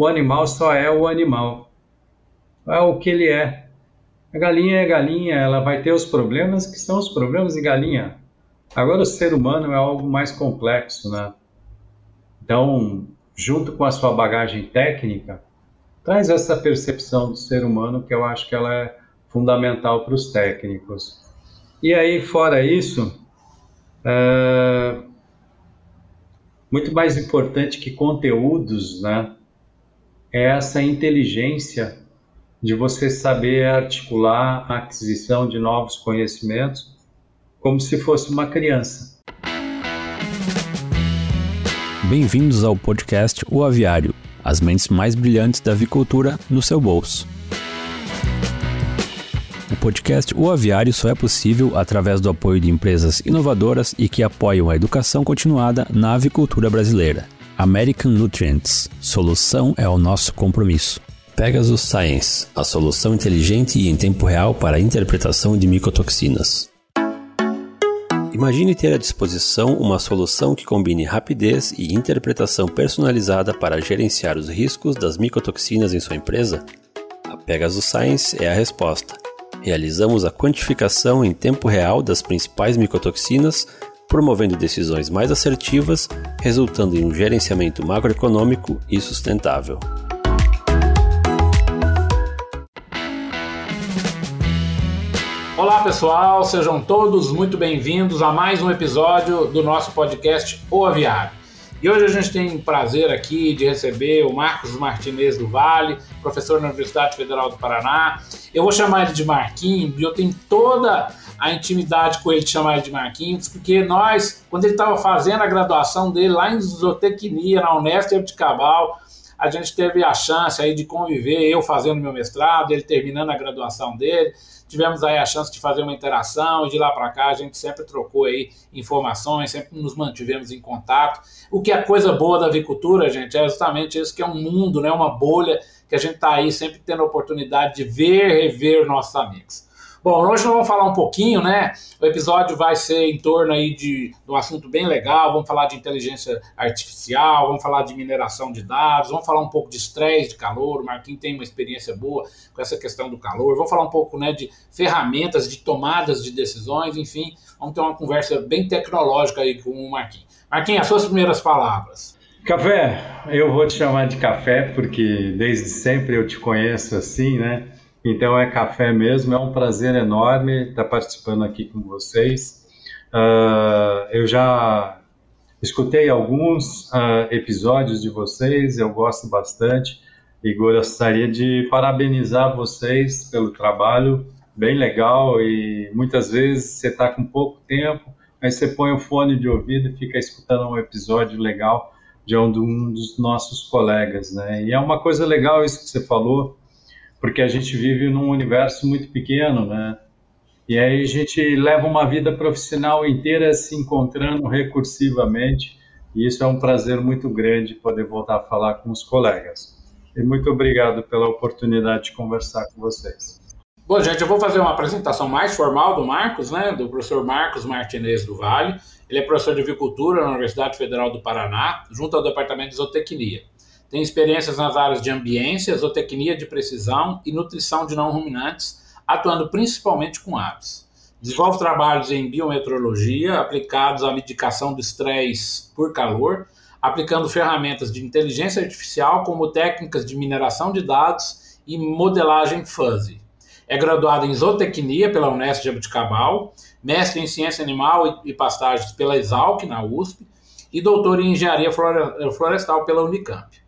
o animal só é o animal. É o que ele é. A galinha é galinha, ela vai ter os problemas que são os problemas de galinha. Agora, o ser humano é algo mais complexo, né? Então, junto com a sua bagagem técnica, traz essa percepção do ser humano que eu acho que ela é fundamental para os técnicos. E aí, fora isso, é muito mais importante que conteúdos, né? É essa inteligência de você saber articular a aquisição de novos conhecimentos como se fosse uma criança. Bem-vindos ao podcast O Aviário, as mentes mais brilhantes da avicultura no seu bolso. O podcast O Aviário só é possível através do apoio de empresas inovadoras e que apoiam a educação continuada na avicultura brasileira. American Nutrients. Solução é o nosso compromisso. Pegasus Science, a solução inteligente e em tempo real para a interpretação de micotoxinas. Imagine ter à disposição uma solução que combine rapidez e interpretação personalizada para gerenciar os riscos das micotoxinas em sua empresa? A Pegasus Science é a resposta. Realizamos a quantificação em tempo real das principais micotoxinas, promovendo decisões mais assertivas, resultando em um gerenciamento macroeconômico e sustentável. Olá pessoal, sejam todos muito bem-vindos a mais um episódio do nosso podcast O Aviário. E hoje a gente tem o prazer aqui de receber o Marcos Martinez do Vale, professor na Universidade Federal do Paraná. Eu vou chamar ele de Marquinhos e eu tenho toda a intimidade com ele chamar ele de Marquinhos, porque nós, quando ele estava fazendo a graduação dele lá em zootecnia, na Unesp de Cabal, a gente teve a chance aí de conviver, eu fazendo meu mestrado, ele terminando a graduação dele tivemos aí a chance de fazer uma interação e de lá para cá a gente sempre trocou aí informações, sempre nos mantivemos em contato. O que é coisa boa da avicultura, gente, é justamente isso que é um mundo, né, uma bolha que a gente está aí sempre tendo a oportunidade de ver, rever nossos amigos. Bom, hoje nós vamos falar um pouquinho, né? O episódio vai ser em torno aí de, de um assunto bem legal. Vamos falar de inteligência artificial, vamos falar de mineração de dados, vamos falar um pouco de estresse de calor. O Marquinhos tem uma experiência boa com essa questão do calor. Vamos falar um pouco né, de ferramentas de tomadas de decisões, enfim, vamos ter uma conversa bem tecnológica aí com o Marquinhos. Marquinhos, as suas primeiras palavras. Café, eu vou te chamar de café porque desde sempre eu te conheço assim, né? Então é café mesmo, é um prazer enorme estar participando aqui com vocês. Uh, eu já escutei alguns uh, episódios de vocês, eu gosto bastante e gostaria de parabenizar vocês pelo trabalho bem legal e muitas vezes você está com pouco tempo, aí você põe o fone de ouvido e fica escutando um episódio legal de um dos nossos colegas, né? E é uma coisa legal isso que você falou, porque a gente vive num universo muito pequeno, né? E aí a gente leva uma vida profissional inteira se encontrando recursivamente, e isso é um prazer muito grande poder voltar a falar com os colegas. E muito obrigado pela oportunidade de conversar com vocês. Bom, gente, eu vou fazer uma apresentação mais formal do Marcos, né, do professor Marcos Martinez do Vale. Ele é professor de avicultura na Universidade Federal do Paraná, junto ao Departamento de Zootecnia. Tem experiências nas áreas de ambiência, zootecnia de precisão e nutrição de não ruminantes, atuando principalmente com aves. Desenvolve trabalhos em biometrologia aplicados à medicação do estresse por calor, aplicando ferramentas de inteligência artificial como técnicas de mineração de dados e modelagem fuzzy. É graduado em zootecnia pela Unesp de Abuticabal, mestre em ciência animal e pastagens pela Exalc, na USP, e doutor em engenharia florestal pela Unicamp.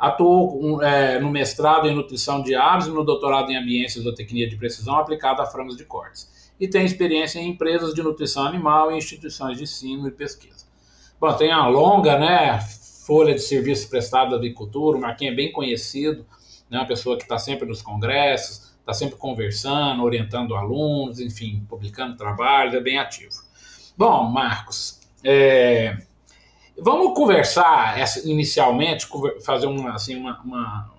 Atuou é, no mestrado em nutrição de aves e no doutorado em ambiência e zootecnia de precisão aplicada a frangos de cortes. E tem experiência em empresas de nutrição animal e instituições de ensino e pesquisa. Bom, tem uma longa né, folha de serviços prestados à avicultura, o Marquinhos é bem conhecido, né, uma pessoa que está sempre nos congressos, está sempre conversando, orientando alunos, enfim, publicando trabalhos, é bem ativo. Bom, Marcos, é, Vamos conversar inicialmente, fazer uma, assim, uma, uma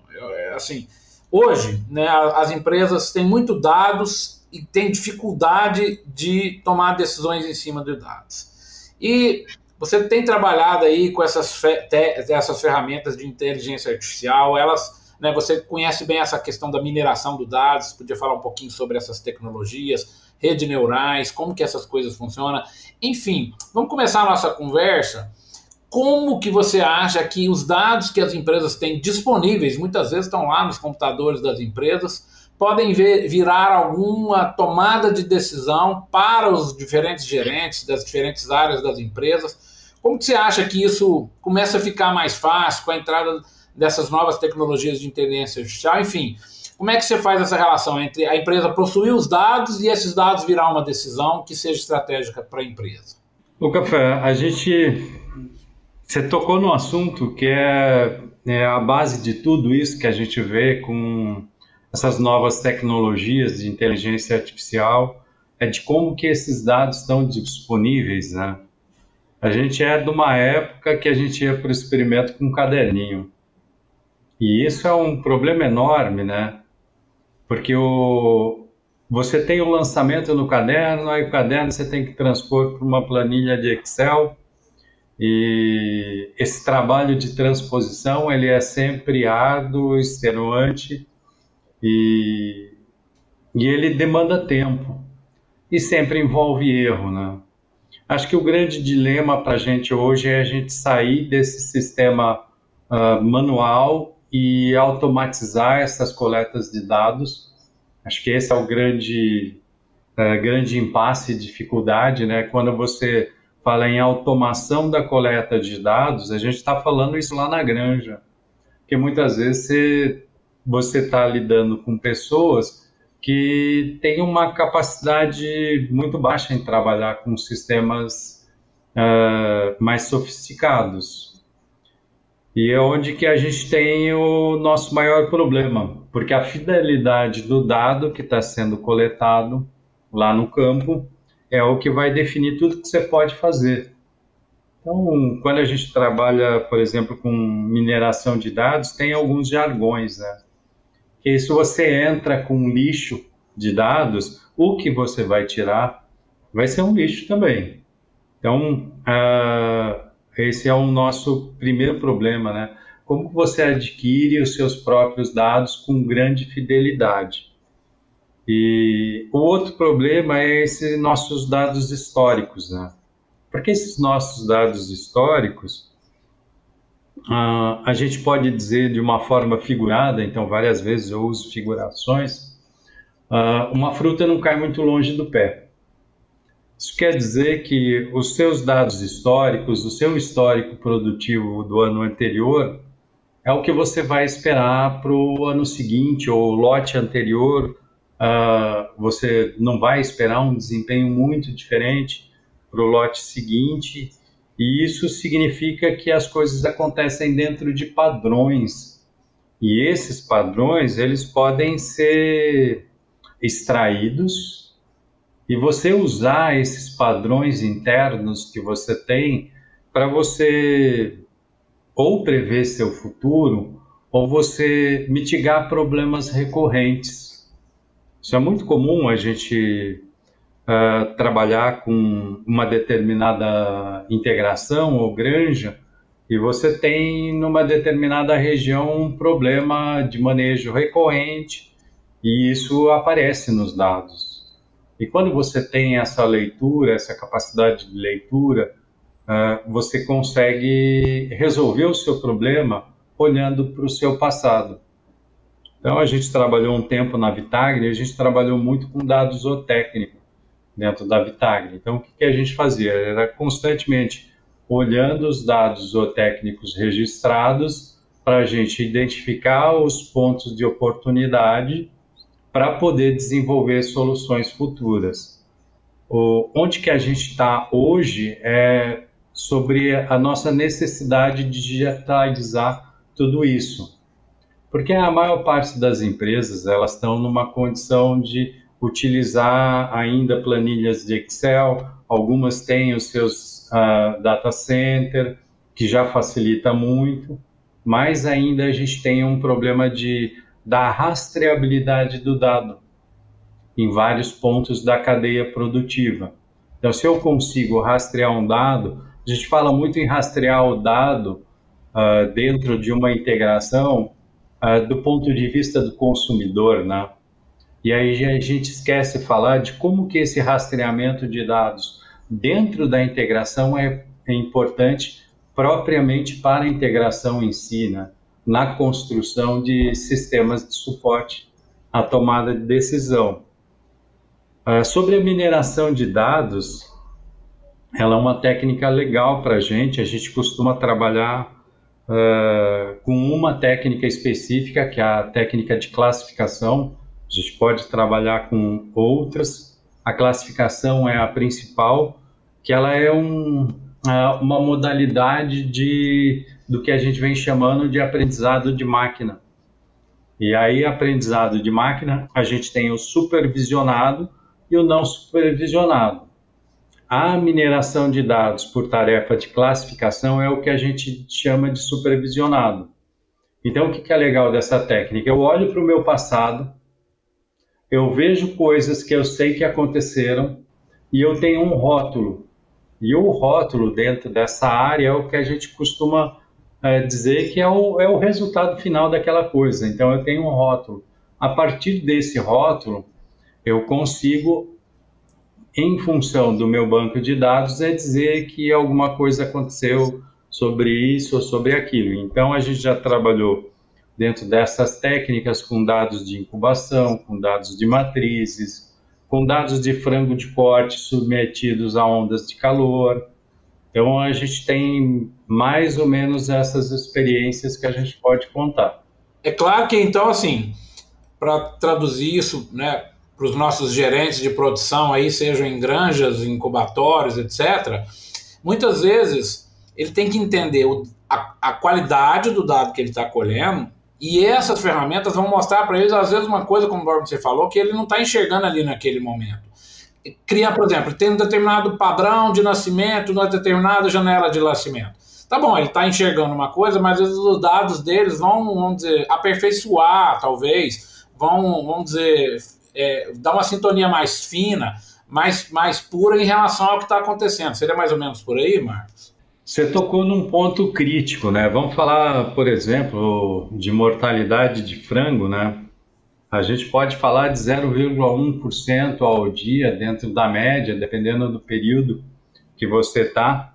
assim, hoje, né, as empresas têm muito dados e têm dificuldade de tomar decisões em cima de dados. E Você tem trabalhado aí com essas, fe essas ferramentas de inteligência artificial, elas, né, você conhece bem essa questão da mineração do dados, podia falar um pouquinho sobre essas tecnologias, rede neurais, como que essas coisas funcionam. Enfim, vamos começar a nossa conversa. Como que você acha que os dados que as empresas têm disponíveis, muitas vezes estão lá nos computadores das empresas, podem ver, virar alguma tomada de decisão para os diferentes gerentes das diferentes áreas das empresas como que você acha que isso começa a ficar mais fácil com a entrada dessas novas tecnologias de inteligência artificial? Enfim, como é que você faz essa relação entre a empresa possuir os dados e esses dados virar uma decisão que seja estratégica para a empresa? O Café, a gente. Você tocou no assunto que é, é a base de tudo isso que a gente vê com essas novas tecnologias de inteligência artificial, é de como que esses dados estão disponíveis, né? A gente é de uma época que a gente ia para o experimento com um caderninho. E isso é um problema enorme, né? Porque o, você tem o lançamento no caderno, aí o caderno você tem que transpor para uma planilha de Excel. E esse trabalho de transposição ele é sempre árduo, extenuante e, e ele demanda tempo e sempre envolve erro, né? Acho que o grande dilema para a gente hoje é a gente sair desse sistema uh, manual e automatizar essas coletas de dados. Acho que esse é o grande, uh, grande impasse e dificuldade, né? Quando você fala em automação da coleta de dados, a gente está falando isso lá na granja, porque muitas vezes você está lidando com pessoas que tem uma capacidade muito baixa em trabalhar com sistemas uh, mais sofisticados. E é onde que a gente tem o nosso maior problema, porque a fidelidade do dado que está sendo coletado lá no campo é o que vai definir tudo que você pode fazer. Então, quando a gente trabalha, por exemplo, com mineração de dados, tem alguns jargões, né? que se você entra com um lixo de dados, o que você vai tirar vai ser um lixo também. Então, uh, esse é o nosso primeiro problema, né? Como você adquire os seus próprios dados com grande fidelidade? E o outro problema é esses nossos dados históricos, né? Porque esses nossos dados históricos, Uh, a gente pode dizer de uma forma figurada, então várias vezes eu uso figurações, uh, uma fruta não cai muito longe do pé. Isso quer dizer que os seus dados históricos, o seu histórico produtivo do ano anterior, é o que você vai esperar para o ano seguinte ou lote anterior. Uh, você não vai esperar um desempenho muito diferente para o lote seguinte e isso significa que as coisas acontecem dentro de padrões. E esses padrões, eles podem ser extraídos e você usar esses padrões internos que você tem para você ou prever seu futuro ou você mitigar problemas recorrentes. Isso é muito comum a gente uh, trabalhar com uma determinada integração ou granja e você tem numa determinada região um problema de manejo recorrente e isso aparece nos dados. E quando você tem essa leitura, essa capacidade de leitura, uh, você consegue resolver o seu problema olhando para o seu passado. Então, a gente trabalhou um tempo na Vitagre, a gente trabalhou muito com dados zootécnicos dentro da Vitagre. Então, o que, que a gente fazia? Era constantemente olhando os dados zootécnicos registrados para a gente identificar os pontos de oportunidade para poder desenvolver soluções futuras. O, onde que a gente está hoje é sobre a nossa necessidade de digitalizar tudo isso. Porque a maior parte das empresas, elas estão numa condição de utilizar ainda planilhas de Excel, algumas têm os seus uh, data center, que já facilita muito, mas ainda a gente tem um problema de da rastreabilidade do dado em vários pontos da cadeia produtiva. Então, se eu consigo rastrear um dado, a gente fala muito em rastrear o dado uh, dentro de uma integração uh, do ponto de vista do consumidor, né? E aí a gente esquece de falar de como que esse rastreamento de dados dentro da integração é, é importante propriamente para a integração em si, né? na construção de sistemas de suporte à tomada de decisão. Uh, sobre a mineração de dados, ela é uma técnica legal para a gente. A gente costuma trabalhar uh, com uma técnica específica, que é a técnica de classificação. A gente pode trabalhar com outras. A classificação é a principal, que ela é um, uh, uma modalidade de, do que a gente vem chamando de aprendizado de máquina. E aí, aprendizado de máquina, a gente tem o supervisionado e o não supervisionado. A mineração de dados por tarefa de classificação é o que a gente chama de supervisionado. Então, o que é legal dessa técnica? Eu olho para o meu passado, eu vejo coisas que eu sei que aconteceram e eu tenho um rótulo. E o rótulo dentro dessa área é o que a gente costuma é, dizer que é o, é o resultado final daquela coisa. Então, eu tenho um rótulo. A partir desse rótulo, eu consigo em função do meu banco de dados, é dizer que alguma coisa aconteceu sobre isso ou sobre aquilo. Então, a gente já trabalhou dentro dessas técnicas com dados de incubação, com dados de matrizes, com dados de frango de corte submetidos a ondas de calor. Então, a gente tem mais ou menos essas experiências que a gente pode contar. É claro que, então, assim, para traduzir isso, né, para os nossos gerentes de produção aí, sejam em granjas, incubatórios, etc., muitas vezes ele tem que entender o, a, a qualidade do dado que ele está colhendo e essas ferramentas vão mostrar para eles, às vezes, uma coisa, como você falou, que ele não está enxergando ali naquele momento. Criar, por exemplo, tem um determinado padrão de nascimento, uma determinada janela de nascimento. Tá bom, ele está enxergando uma coisa, mas os dados deles vão, vamos dizer, aperfeiçoar, talvez, vão, vamos dizer, é, dar uma sintonia mais fina, mais, mais pura em relação ao que está acontecendo. Seria mais ou menos por aí, Marcos? Você tocou num ponto crítico, né? Vamos falar, por exemplo, de mortalidade de frango, né? A gente pode falar de 0,1% ao dia dentro da média, dependendo do período que você está.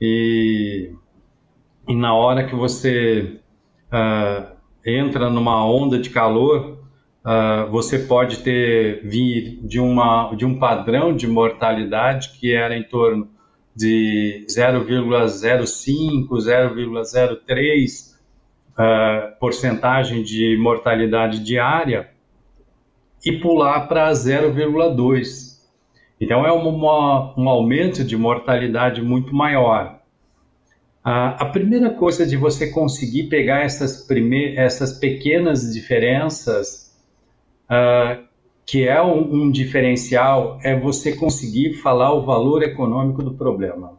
E, e na hora que você uh, entra numa onda de calor, uh, você pode ter vir de, uma, de um padrão de mortalidade que era em torno de 0,05, 0,03 uh, porcentagem de mortalidade diária e pular para 0,2. Então é uma, um aumento de mortalidade muito maior. Uh, a primeira coisa de você conseguir pegar essas, essas pequenas diferenças uh, que é um, um, diferencial, é você conseguir falar o valor econômico do problema.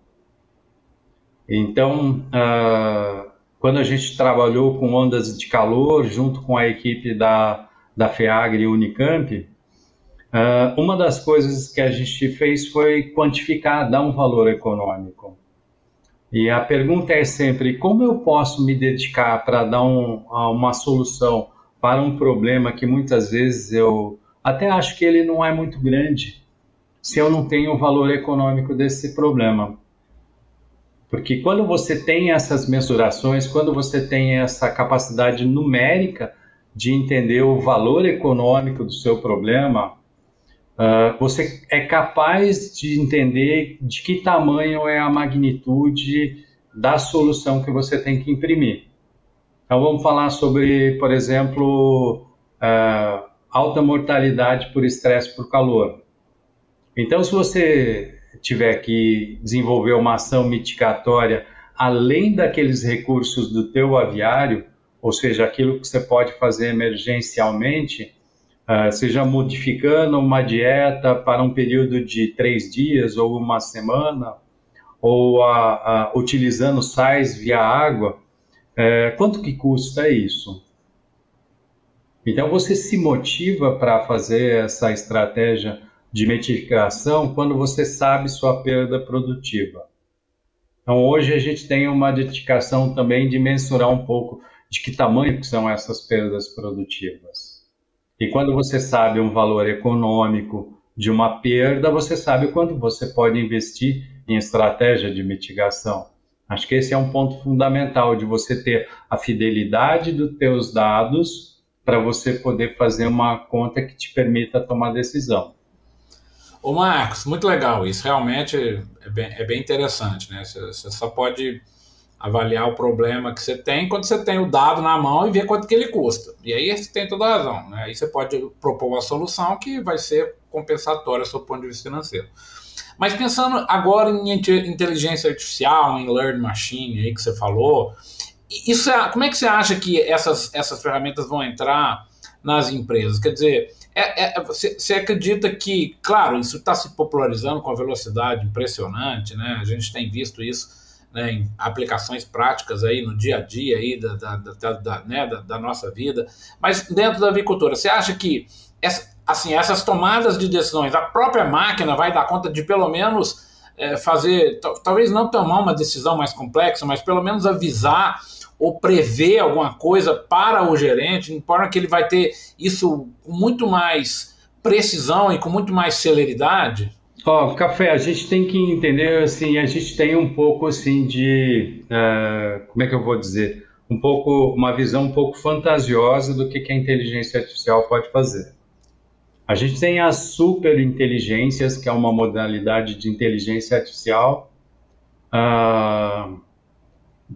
Então, uh, quando a gente trabalhou com ondas de calor, junto com a equipe da, da FEAGRE e Unicamp, uh, uma das coisas que a gente fez foi quantificar, dar um valor econômico. E a pergunta é sempre: como eu posso me dedicar para dar um, uma solução para um problema que muitas vezes eu até acho que ele não é muito grande se eu não tenho o valor econômico desse problema. Porque quando você tem essas mensurações, quando você tem essa capacidade numérica de entender o valor econômico do seu problema, uh, você é capaz de entender de que tamanho é a magnitude da solução que você tem que imprimir. Então vamos falar sobre, por exemplo, uh, alta mortalidade por estresse por calor. Então, se você tiver que desenvolver uma ação mitigatória além daqueles recursos do teu aviário, ou seja, aquilo que você pode fazer emergencialmente, uh, seja modificando uma dieta para um período de três dias ou uma semana, ou a, a, utilizando sais via água, é, quanto que custa isso? Então você se motiva para fazer essa estratégia de mitigação quando você sabe sua perda produtiva. Então, hoje a gente tem uma dedicação também de mensurar um pouco de que tamanho que são essas perdas produtivas. E quando você sabe um valor econômico de uma perda, você sabe quanto você pode investir em estratégia de mitigação. Acho que esse é um ponto fundamental de você ter a fidelidade dos teus dados para você poder fazer uma conta que te permita tomar decisão. Ô Marcos, muito legal isso. Realmente é bem, é bem interessante, né? Você, você, só pode avaliar o problema que você tem quando você tem o dado na mão e ver quanto que ele custa. E aí você tem toda a razão. Né? Aí você pode propor uma solução que vai ser compensatória do seu ponto de vista financeiro. Mas pensando agora em inteligência artificial, em learn machine aí que você falou, isso é, como é que você acha que essas, essas ferramentas vão entrar nas empresas? Quer dizer, é, é, você, você, acredita que, claro, isso está se popularizando com a velocidade impressionante, né? A gente tem visto isso né, em aplicações práticas aí no dia a dia aí da, da, da, da né, da, da, nossa vida. Mas dentro da agricultura, você acha que assim, essas tomadas de decisões, a própria máquina vai dar conta de pelo menos é, fazer, talvez não tomar uma decisão mais complexa, mas pelo menos avisar ou prever alguma coisa para o gerente, de forma que ele vai ter isso com muito mais precisão e com muito mais celeridade? Ó, oh, Café, a gente tem que entender, assim, a gente tem um pouco, assim, de, uh, como é que eu vou dizer, um pouco, uma visão um pouco fantasiosa do que, que a inteligência artificial pode fazer. A gente tem as superinteligências, que é uma modalidade de inteligência artificial, uh,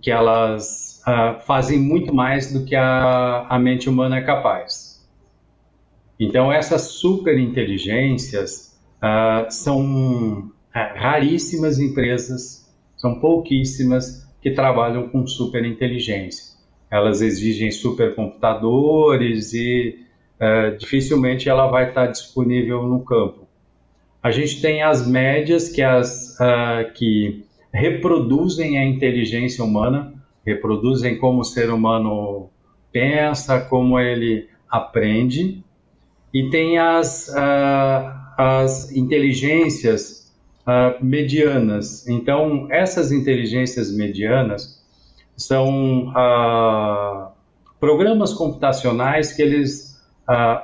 que elas uh, fazem muito mais do que a, a mente humana é capaz. Então, essas superinteligências uh, são raríssimas empresas, são pouquíssimas que trabalham com superinteligência. Elas exigem supercomputadores e uh, dificilmente ela vai estar disponível no campo. A gente tem as médias, que, as, uh, que reproduzem a inteligência humana, reproduzem como o ser humano pensa, como ele aprende, e tem as, uh, as inteligências uh, medianas. Então, essas inteligências medianas são uh, programas computacionais que eles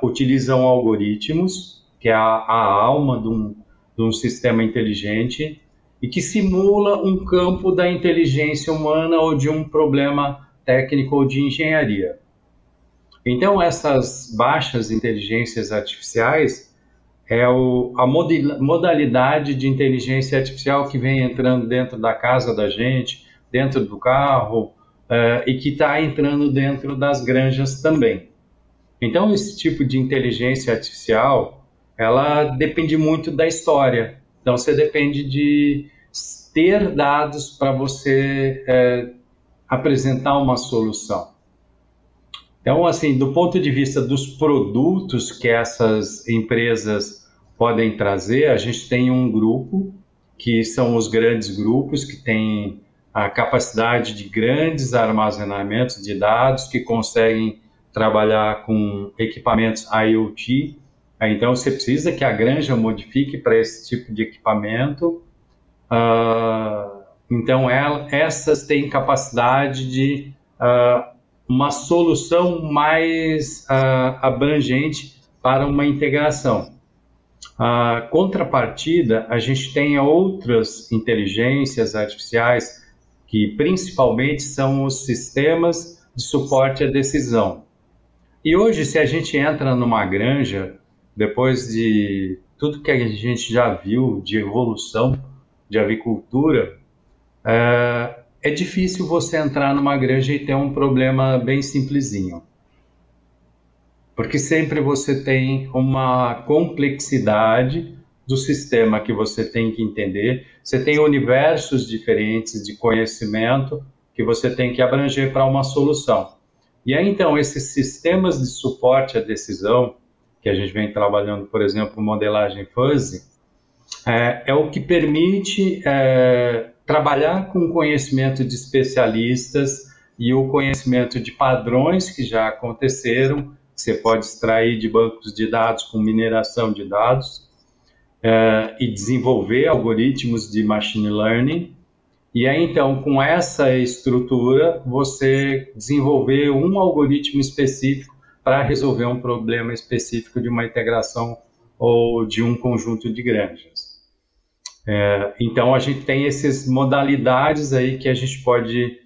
utilizam algoritmos, que é a, a alma de um, de um sistema inteligente, e que simula um campo da inteligência humana ou de um problema técnico ou de engenharia. Então, essas baixas inteligências artificiais é o, a modalidade de inteligência artificial que vem entrando dentro da casa da gente, dentro do carro, uh, e que está entrando dentro das granjas também. Então, esse tipo de inteligência artificial, ela depende muito da história. Então, você depende de ter dados para você é, apresentar uma solução. Então, assim, do ponto de vista dos produtos que essas empresas podem trazer, a gente tem um grupo que são os grandes grupos que têm a capacidade de grandes armazenamentos de dados, que conseguem trabalhar com equipamentos IoT. Então, você precisa que a granja modifique para esse tipo de equipamento Uh, então, ela, essas têm capacidade de uh, uma solução mais uh, abrangente para uma integração. A contrapartida, a gente tem outras inteligências artificiais que principalmente são os sistemas de suporte à decisão. E hoje, se a gente entra numa granja, depois de tudo que a gente já viu de evolução de avicultura, é, é difícil você entrar numa granja e ter um problema bem simplesinho. Porque sempre você tem uma complexidade do sistema que você tem que entender, você tem universos diferentes de conhecimento que você tem que abranger para uma solução. E aí, então, esses sistemas de suporte à decisão, que a gente vem trabalhando, por exemplo, modelagem fuzzy, é, é o que permite é, trabalhar com conhecimento de especialistas e o conhecimento de padrões que já aconteceram, que você pode extrair de bancos de dados com mineração de dados, é, e desenvolver algoritmos de machine learning E aí, então, com essa estrutura, você desenvolver um algoritmo específico para resolver um problema específico de uma integração ou de um conjunto de granjas. É, então, a gente tem essas modalidades aí que a gente pode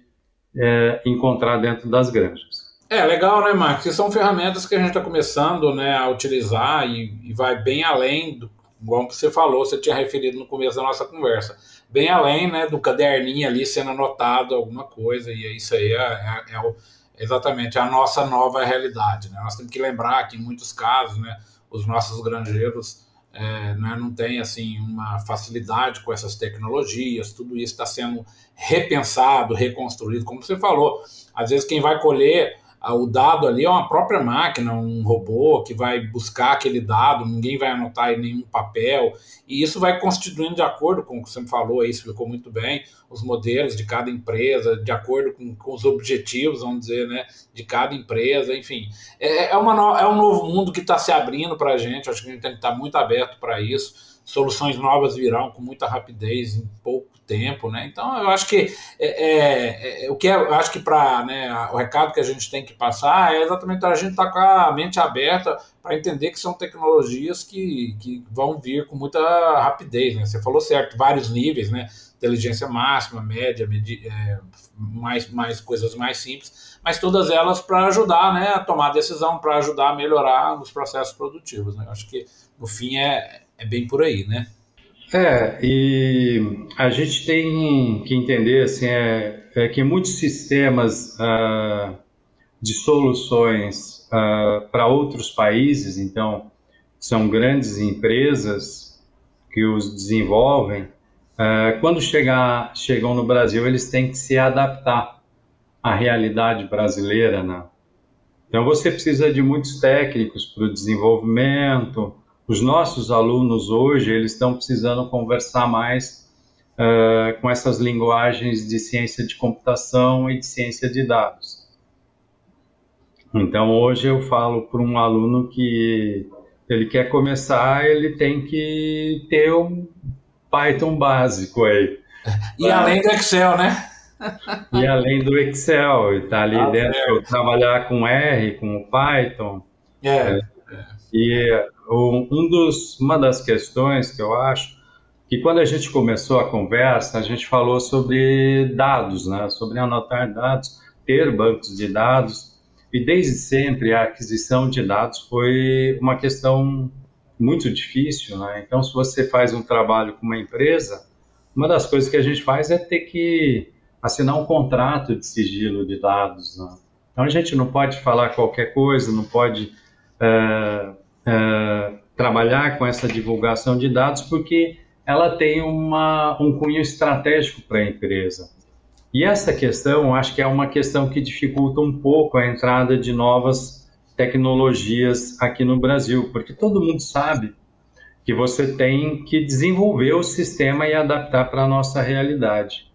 é, encontrar dentro das granjas. É legal, né, Marcos? São ferramentas que a gente está começando né, a utilizar e, e, vai bem além do, igual você falou, você tinha referido no começo da nossa conversa, bem além né, do caderninho ali sendo anotado alguma coisa, e isso aí é, é, é exatamente a nossa nova realidade. Né? Nós temos que lembrar que em muitos casos, né, os nossos granjeiros é, né, não têm assim uma facilidade com essas tecnologias, tudo isso está sendo repensado, reconstruído, como você falou. Às vezes quem vai colher o dado ali é uma própria máquina, um robô que vai buscar aquele dado, ninguém vai anotar em nenhum papel, e isso vai constituindo de acordo com o que você me falou aí, explicou muito bem, os modelos de cada empresa, de acordo com, com os objetivos, vamos dizer, né, de cada empresa, enfim. É, é, uma, é um novo mundo que está se abrindo para a gente, acho que a gente tem que estar tá muito aberto para isso, soluções novas virão com muita rapidez em pouco tempo, né? Então eu acho que é, é, é o que é, eu acho que para né, o recado que a gente tem que passar é exatamente a gente estar tá com a mente aberta para entender que são tecnologias que, que vão vir com muita rapidez, né? Você falou certo, vários níveis, né? Inteligência máxima, média, medi, é, mais, mais coisas mais simples, mas todas elas para ajudar, né, a tomar decisão, para ajudar a melhorar os processos produtivos. Né? Eu acho que no fim é, é bem por aí, né? É, e a gente tem que entender assim, é, é que muitos sistemas uh, de soluções uh, para outros países, então são grandes empresas que os desenvolvem, uh, quando chegar, chegam no Brasil, eles têm que se adaptar à realidade brasileira. Né? Então você precisa de muitos técnicos para o desenvolvimento, os nossos alunos hoje eles estão precisando conversar mais uh, com essas linguagens de ciência de computação e de ciência de dados. Então hoje eu falo para um aluno que ele quer começar, ele tem que ter um Python básico aí. E além do Excel, né? e além do Excel, está ali ah, dentro, trabalhar com R, com Python. É. é. E um dos, uma das questões que eu acho que quando a gente começou a conversa, a gente falou sobre dados, né? sobre anotar dados, ter bancos de dados, e desde sempre a aquisição de dados foi uma questão muito difícil. Né? Então, se você faz um trabalho com uma empresa, uma das coisas que a gente faz é ter que assinar um contrato de sigilo de dados. Né? Então, a gente não pode falar qualquer coisa, não pode. Uh, uh, trabalhar com essa divulgação de dados porque ela tem uma, um cunho estratégico para a empresa. E essa questão, acho que é uma questão que dificulta um pouco a entrada de novas tecnologias aqui no Brasil, porque todo mundo sabe que você tem que desenvolver o sistema e adaptar para a nossa realidade.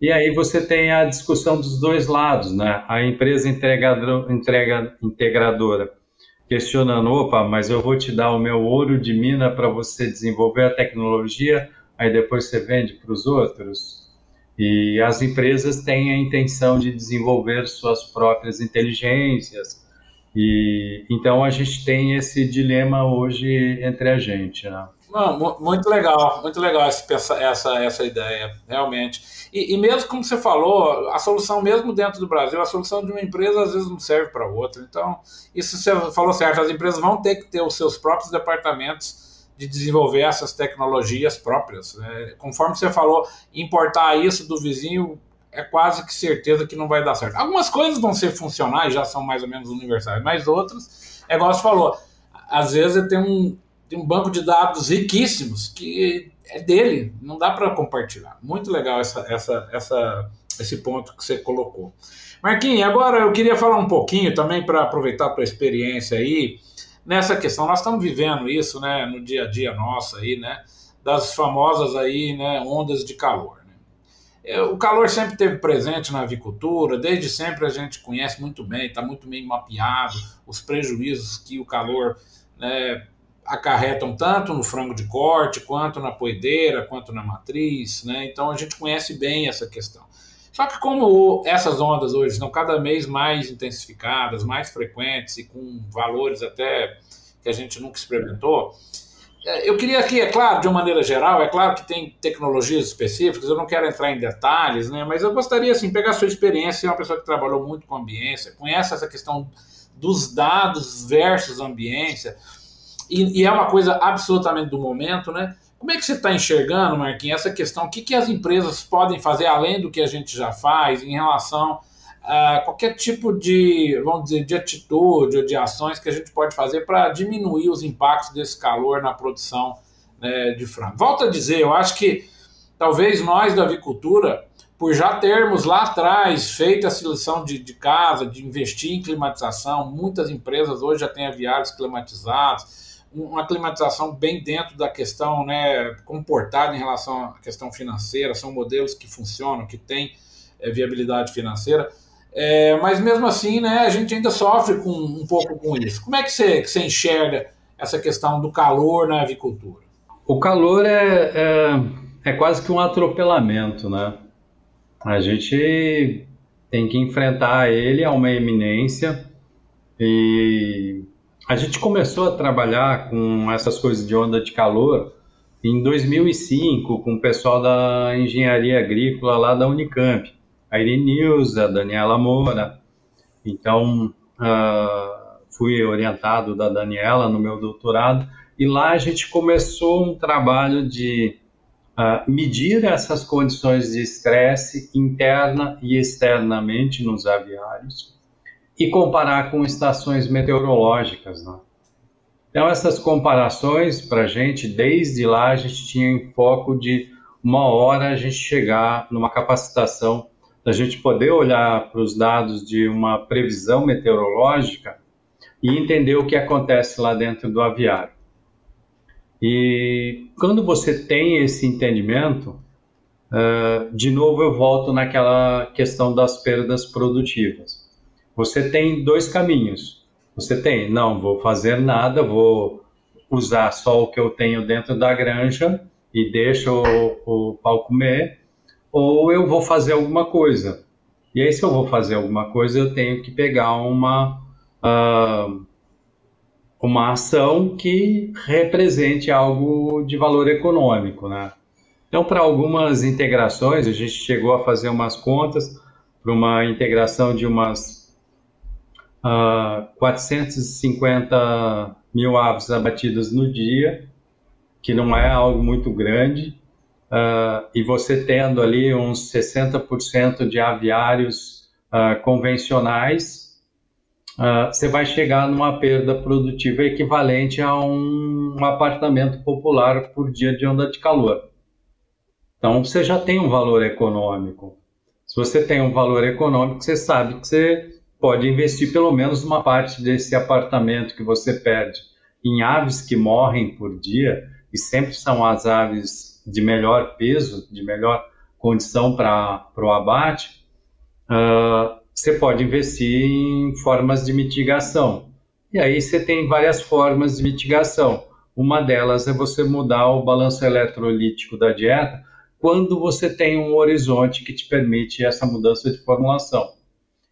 E aí você tem a discussão dos dois lados, né? A empresa entregador, entrega, integradora questionando, opa, mas eu vou te dar o meu ouro de mina para você desenvolver a tecnologia, aí depois você vende para os outros. E as empresas têm a intenção de desenvolver suas próprias inteligências. E então a gente tem esse dilema hoje entre a gente, né? Não, muito legal, muito legal essa, essa, essa ideia, realmente. E, e, mesmo como você falou, a solução, mesmo dentro do Brasil, a solução de uma empresa às vezes não serve para outra. Então, isso você falou certo, as empresas vão ter que ter os seus próprios departamentos de desenvolver essas tecnologias próprias. Né? Conforme você falou, importar isso do vizinho é quase que certeza que não vai dar certo. Algumas coisas vão ser funcionais, já são mais ou menos universais, mas outras, é igual você falou, às vezes tem um tem um banco de dados riquíssimos que é dele, não dá para compartilhar. Muito legal essa, essa, essa, esse ponto que você colocou. Marquinhos, agora eu queria falar um pouquinho também para aproveitar a tua experiência aí nessa questão. Nós estamos vivendo isso, né, no dia a dia nosso aí, né, das famosas aí, né, ondas de calor. O calor sempre teve presente na avicultura, desde sempre a gente conhece muito bem, está muito bem mapeado os prejuízos que o calor né, acarretam tanto no frango de corte, quanto na poedeira, quanto na matriz, né? Então a gente conhece bem essa questão. Só que como essas ondas hoje estão cada vez mais intensificadas, mais frequentes e com valores até que a gente nunca experimentou, eu queria aqui, é claro, de uma maneira geral, é claro que tem tecnologias específicas, eu não quero entrar em detalhes, né, mas eu gostaria, assim, pegar a sua experiência, é uma pessoa que trabalhou muito com ambiência, conhece essa questão dos dados versus ambiência, e, e é uma coisa absolutamente do momento, né? Como é que você está enxergando, Marquinhos, essa questão? O que, que as empresas podem fazer além do que a gente já faz em relação a qualquer tipo de, vamos dizer, de atitude ou de ações que a gente pode fazer para diminuir os impactos desse calor na produção né, de frango? Volto a dizer, eu acho que talvez nós da avicultura, por já termos lá atrás feito a seleção de, de casa, de investir em climatização, muitas empresas hoje já têm aviários climatizados uma climatização bem dentro da questão né, comportada em relação à questão financeira, são modelos que funcionam, que têm é, viabilidade financeira. É, mas mesmo assim, né, a gente ainda sofre com, um pouco com isso. Como é que você, que você enxerga essa questão do calor na avicultura? O calor é, é, é quase que um atropelamento, né? A gente tem que enfrentar ele a uma eminência e a gente começou a trabalhar com essas coisas de onda de calor em 2005 com o pessoal da engenharia agrícola lá da Unicamp, a Irene a Daniela Moura. Então, uh, fui orientado da Daniela no meu doutorado e lá a gente começou um trabalho de uh, medir essas condições de estresse interna e externamente nos aviários e comparar com estações meteorológicas. Né? Então, essas comparações, para a gente, desde lá, a gente tinha em foco de uma hora a gente chegar numa capacitação da gente poder olhar para os dados de uma previsão meteorológica e entender o que acontece lá dentro do aviário. E quando você tem esse entendimento, uh, de novo eu volto naquela questão das perdas produtivas você tem dois caminhos. Você tem, não vou fazer nada, vou usar só o que eu tenho dentro da granja e deixo o, o pau comer, ou eu vou fazer alguma coisa. E aí, se eu vou fazer alguma coisa, eu tenho que pegar uma, uh, uma ação que represente algo de valor econômico, né? Então, para algumas integrações, a gente chegou a fazer umas contas para uma integração de umas uh, 450 mil aves abatidas no dia, que não é algo muito grande, uh, e você tendo ali uns 60% de aviários uh, convencionais, Uh, você vai chegar numa perda produtiva equivalente a um, um, apartamento popular por dia de onda de calor. Então você já tem um valor econômico. Se você tem um valor econômico, você sabe que você pode investir pelo menos uma parte desse apartamento que você perde em aves que morrem por dia, e sempre são as aves de melhor peso, de melhor condição para o abate, uh, você pode investir em formas de mitigação. E aí você tem várias formas de mitigação. Uma delas é você mudar o balanço eletrolítico da dieta quando você tem um horizonte que te permite essa mudança de formulação.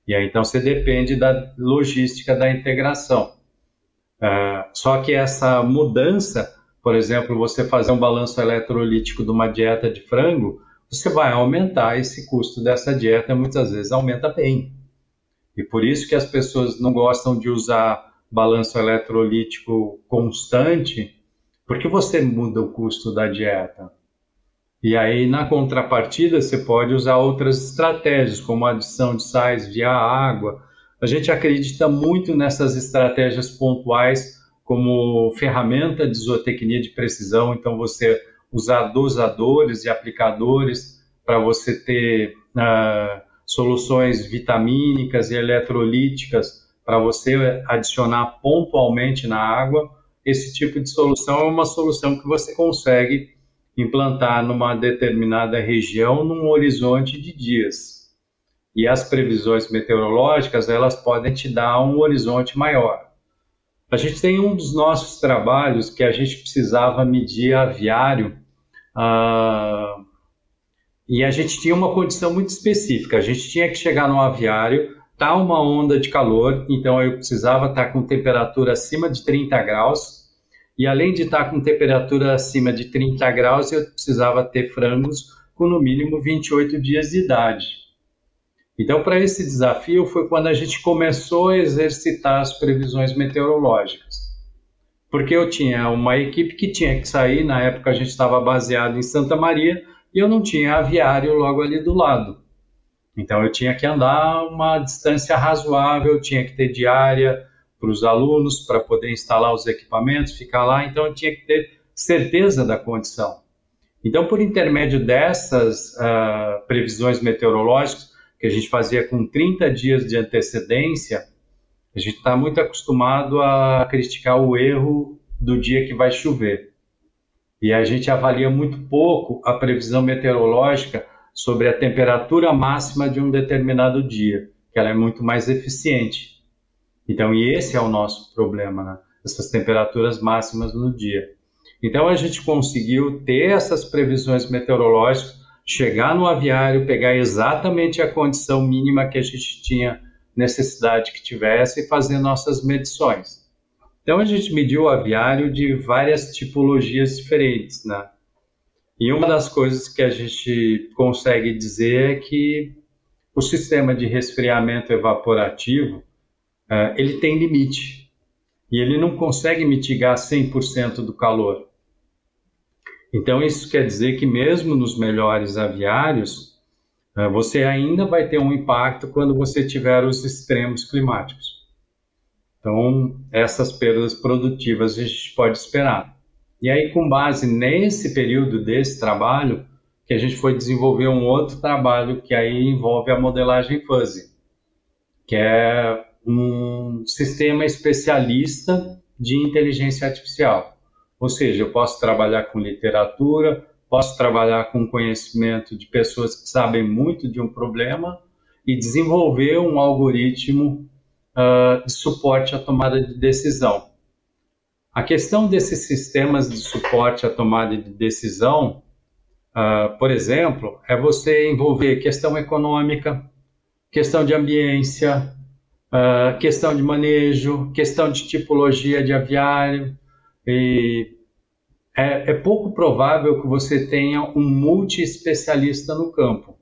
E aí então você depende da logística da integração. Uh, só que essa mudança, por exemplo, você fazer um balanço eletrolítico de uma dieta de frango, você vai aumentar esse custo dessa dieta, muitas vezes aumenta bem. E por isso que as pessoas não gostam de usar balanço eletrolítico constante, porque você muda o custo da dieta. E aí, na contrapartida, você pode usar outras estratégias, como adição de sais via água. A gente acredita muito nessas estratégias pontuais como ferramenta de zootecnia de precisão. Então, você usar dosadores e aplicadores para você ter uh, soluções vitamínicas e eletrolíticas para você adicionar pontualmente na água. Esse tipo de solução é uma solução que você consegue implantar numa determinada região num horizonte de dias. E as previsões meteorológicas, elas podem te dar um horizonte maior. A gente tem um dos nossos trabalhos que a gente precisava medir aviário uh, e a gente tinha uma condição muito específica. A gente tinha que chegar no aviário, tá uma onda de calor, então eu precisava estar tá com temperatura acima de 30 graus. E além de estar tá com temperatura acima de 30 graus, eu precisava ter frangos com no mínimo 28 dias de idade. Então, para esse desafio foi quando a gente começou a exercitar as previsões meteorológicas. Porque eu tinha uma equipe que tinha que sair, na época a gente estava baseado em Santa Maria, e eu não tinha aviário logo ali do lado. Então eu tinha que andar uma distância razoável, tinha que ter diária para os alunos para poder instalar os equipamentos, ficar lá. Então eu tinha que ter certeza da condição. Então, por intermédio dessas uh, previsões meteorológicas, que a gente fazia com 30 dias de antecedência, a gente está muito acostumado a criticar o erro do dia que vai chover. E a gente avalia muito pouco a previsão meteorológica sobre a temperatura máxima de um determinado dia, que ela é muito mais eficiente. Então, e esse é o nosso problema, né? essas temperaturas máximas no dia. Então, a gente conseguiu ter essas previsões meteorológicas, chegar no aviário, pegar exatamente a condição mínima que a gente tinha necessidade que tivesse e fazer nossas medições. Então a gente mediu o aviário de várias tipologias diferentes, né? E uma das coisas que a gente consegue dizer é que o sistema de resfriamento evaporativo uh, ele tem limite e ele não consegue mitigar 100% do calor. Então isso quer dizer que mesmo nos melhores aviários uh, você ainda vai ter um impacto quando você tiver os extremos climáticos. Então, essas perdas produtivas a gente pode esperar. E aí, com base nesse período desse trabalho, que a gente foi desenvolver um outro trabalho que aí envolve a modelagem fuzzy, que é um sistema especialista de inteligência artificial. Ou seja, eu posso trabalhar com literatura, posso trabalhar com conhecimento de pessoas que sabem muito de um problema e desenvolver um algoritmo uh, de suporte à tomada de decisão. A questão desses sistemas de suporte à tomada de decisão, uh, por exemplo, é você envolver questão econômica, questão de ambiência, uh, questão de manejo, questão de tipologia de aviário. E é, é pouco provável que você tenha um multi-especialista no campo.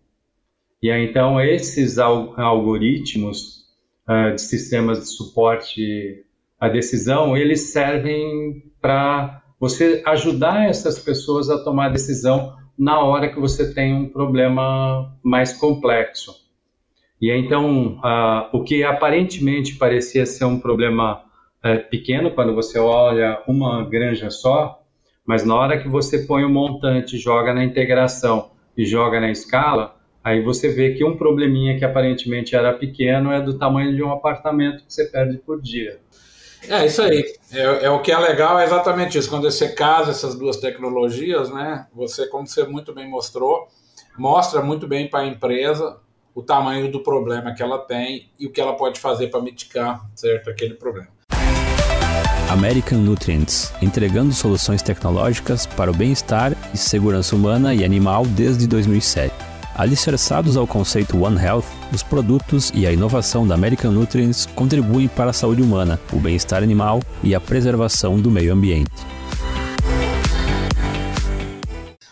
E aí, então, esses algoritmos uh, de sistemas de suporte à decisão, eles servem para você ajudar essas pessoas a tomar decisão na hora que você tem um problema mais complexo. E então, uh, o que aparentemente parecia ser um problema uh, pequeno quando você olha uma granja só, mas na hora que você põe o um montante, joga na integração e joga na escala, Aí você vê que um probleminha que aparentemente era pequeno é do tamanho de um apartamento que você perde por dia. É isso aí. É, é, o que é legal é exatamente isso. Quando você casa essas duas tecnologias, né? Você, como você muito bem mostrou, mostra muito bem para a empresa o tamanho do problema que ela tem e o que ela pode fazer para mitigar, certo, aquele problema. American Nutrients, entregando soluções tecnológicas para o bem-estar e segurança humana e animal desde 2007. Alicerçados ao conceito One Health, os produtos e a inovação da American Nutrients contribuem para a saúde humana, o bem-estar animal e a preservação do meio ambiente.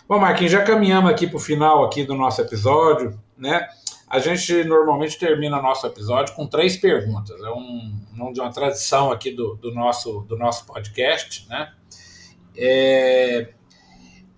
Bom, Marquinhos, já caminhamos aqui para o final aqui do nosso episódio, né? A gente normalmente termina nosso episódio com três perguntas. É um, um de uma tradição aqui do, do, nosso, do nosso podcast, né? É,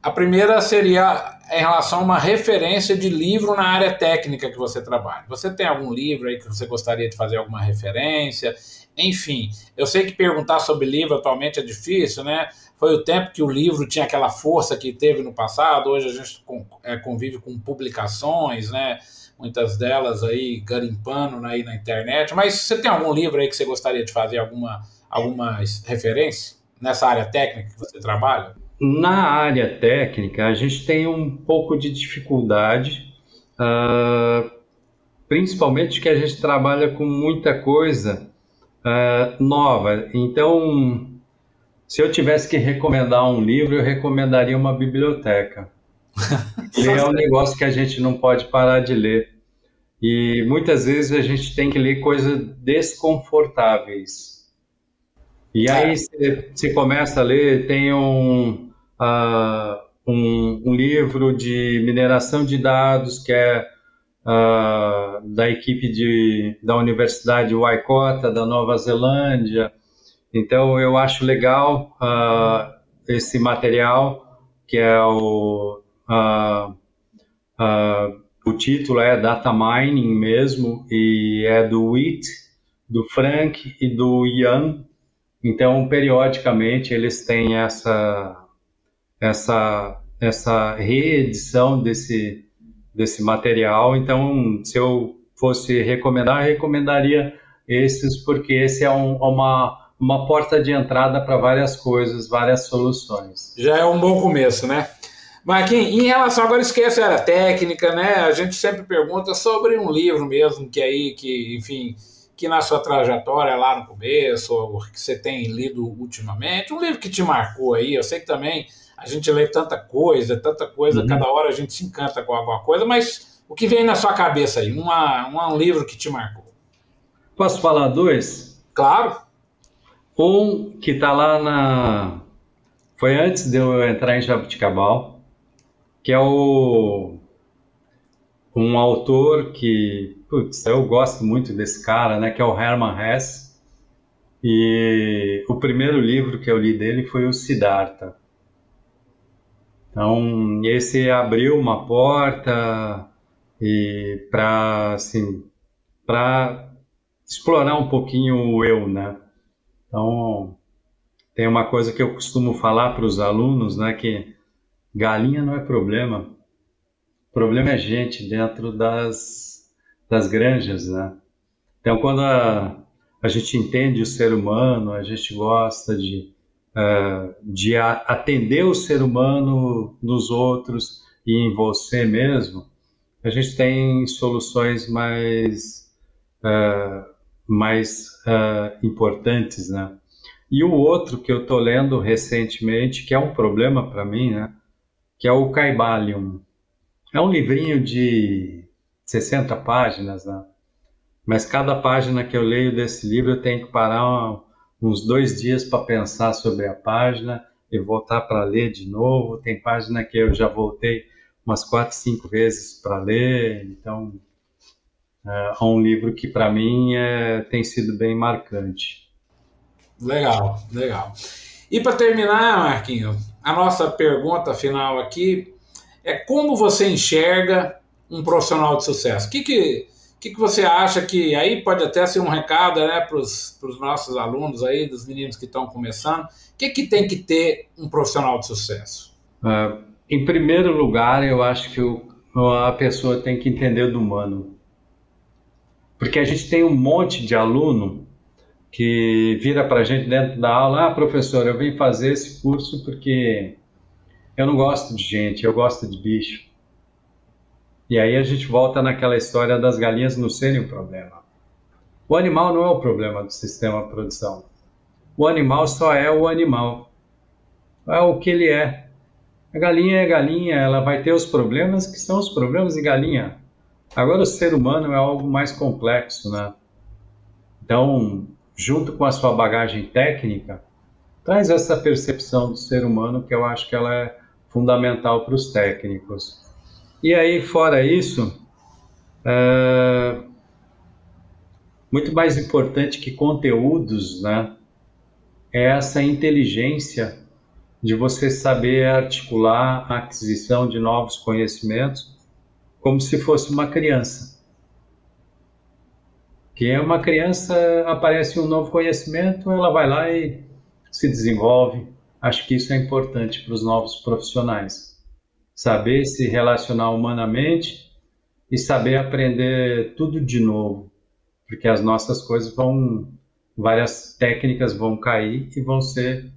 a primeira seria em relação a uma referência de livro na área técnica que você trabalha. Você tem algum livro aí que você gostaria de fazer alguma referência? Enfim, eu sei que perguntar sobre livro atualmente é difícil, né? Foi o tempo que o livro tinha aquela força que teve no passado. Hoje a gente é, convive com publicações, né? Muitas delas aí garimpando aí na internet. Mas você tem algum livro aí que você gostaria de fazer alguma, alguma referência nessa área técnica que você trabalha? Na área técnica, a gente tem um pouco de dificuldade, uh, principalmente que a gente trabalha com muita coisa uh, nova. Então, se eu tivesse que recomendar um livro, eu recomendaria uma biblioteca. Ler é um negócio que a gente não pode parar de ler. E muitas vezes a gente tem que ler coisas desconfortáveis. E aí é. você começa a ler, tem um, uh, um, um, livro de mineração de dados que é uh, da equipe de, da Universidade Waikato, da Nova Zelândia. Então, eu acho legal uh, esse material, que é o. Uh, uh, o título é Data Mining mesmo, e é do Wheat, do Frank e do Ian. Então, periodicamente, eles têm essa, essa, essa reedição desse, desse material. Então, se eu fosse recomendar, recomendaria esses, porque esse é um, uma uma porta de entrada para várias coisas, várias soluções. Já é um bom começo, né? Marquinhos, em relação, agora esquece a área técnica, né? A gente sempre pergunta sobre um livro mesmo, que aí, que, enfim, que na sua trajetória lá no começo, ou que você tem lido ultimamente, um livro que te marcou aí, eu sei que também a gente lê tanta coisa, tanta coisa, uhum. cada hora a gente se encanta com alguma coisa, mas o que vem na sua cabeça aí? Uma, uma, um livro que te marcou? Posso falar dois? Claro. Um que está lá na. Foi antes de eu entrar em Jabuticabal, que é o. Um autor que. Putz, eu gosto muito desse cara, né? Que é o Herman Hesse. E o primeiro livro que eu li dele foi o Siddhartha. Então, esse abriu uma porta e para assim, para explorar um pouquinho o eu, né? Então, tem uma coisa que eu costumo falar para os alunos, né, que galinha não é problema. O problema é gente dentro das, das granjas, né? Então, quando a, a gente entende o ser humano, a gente gosta de, uh, de a, atender o ser humano nos outros e em você mesmo, a gente tem soluções mais uh, mais uh, importantes, né? E o outro que eu estou lendo recentemente, que é um problema para mim, né? Que é o Caibalium. É um livrinho de 60 páginas, né? Mas cada página que eu leio desse livro eu tenho que parar uns dois dias para pensar sobre a página e voltar para ler de novo. Tem página que eu já voltei umas quatro, cinco vezes para ler, então é um livro que para mim é, tem sido bem marcante. Legal, legal. E para terminar, Marquinho, a nossa pergunta final aqui é como você enxerga um profissional de sucesso? O que, que, que, que você acha que aí pode até ser um recado né, para os nossos alunos aí, dos meninos que estão começando? O que, que tem que ter um profissional de sucesso? Uh, em primeiro lugar, eu acho que o, a pessoa tem que entender do humano. Porque a gente tem um monte de aluno que vira para a gente dentro da aula: ah, professor, eu vim fazer esse curso porque eu não gosto de gente, eu gosto de bicho. E aí a gente volta naquela história das galinhas não serem o problema. O animal não é o problema do sistema de produção. O animal só é o animal. É o que ele é. A galinha é galinha, ela vai ter os problemas que são os problemas de galinha. Agora, o ser humano é algo mais complexo, né? Então, junto com a sua bagagem técnica, traz essa percepção do ser humano que eu acho que ela é fundamental para os técnicos. E aí, fora isso, é... muito mais importante que conteúdos, né? É essa inteligência de você saber articular a aquisição de novos conhecimentos como se fosse uma criança. Que é uma criança, aparece um novo conhecimento, ela vai lá e se desenvolve. Acho que isso é importante para os novos profissionais. Saber se relacionar humanamente e saber aprender tudo de novo, porque as nossas coisas vão, várias técnicas vão cair e vão ser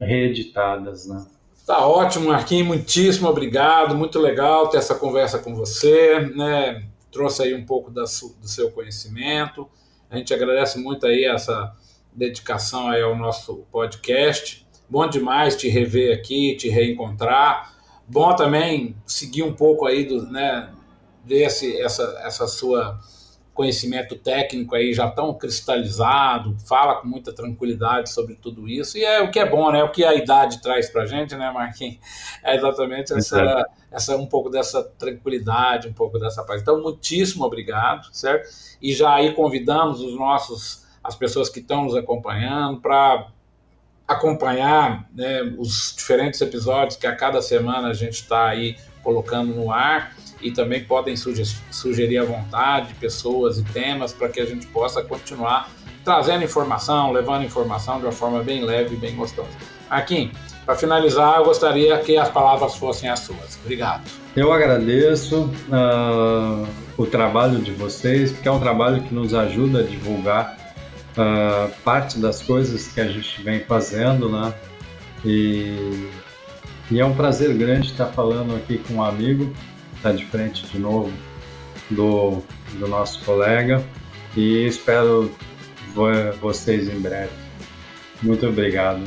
reeditadas, né? Tá ótimo, Marquinhos, muitíssimo obrigado, muito legal ter essa conversa com você, né? Trouxe aí um pouco da, do seu conhecimento. A gente agradece muito aí essa, dedicação aí ao nosso podcast. Bom demais te rever aqui, te reencontrar. Bom também seguir um pouco aí do, né, ver essa, essa sua conhecimento técnico aí já tão cristalizado, fala com muita tranquilidade sobre tudo isso, e é o que é bom, né? É o que a idade traz pra gente, né, Marquinhos? É exatamente essa, essa um pouco dessa tranquilidade, um pouco dessa paz. Então, muitíssimo obrigado, certo? E já aí convidamos os nossos, as pessoas que estão nos acompanhando para acompanhar né, os diferentes episódios que a cada semana a gente está aí colocando no ar e também podem sugerir à vontade pessoas e temas para que a gente possa continuar trazendo informação, levando informação de uma forma bem leve e bem gostosa. Aqui, para finalizar, eu gostaria que as palavras fossem as suas. Obrigado. Eu agradeço uh, o trabalho de vocês, porque é um trabalho que nos ajuda a divulgar uh, parte das coisas que a gente vem fazendo, né? E, e é um prazer grande estar falando aqui com um amigo está de frente de novo do, do nosso colega e espero vocês em breve. Muito obrigado.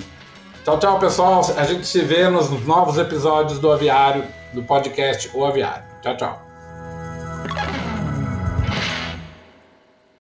Tchau, tchau, pessoal. A gente se vê nos novos episódios do Aviário, do podcast O Aviário. Tchau, tchau.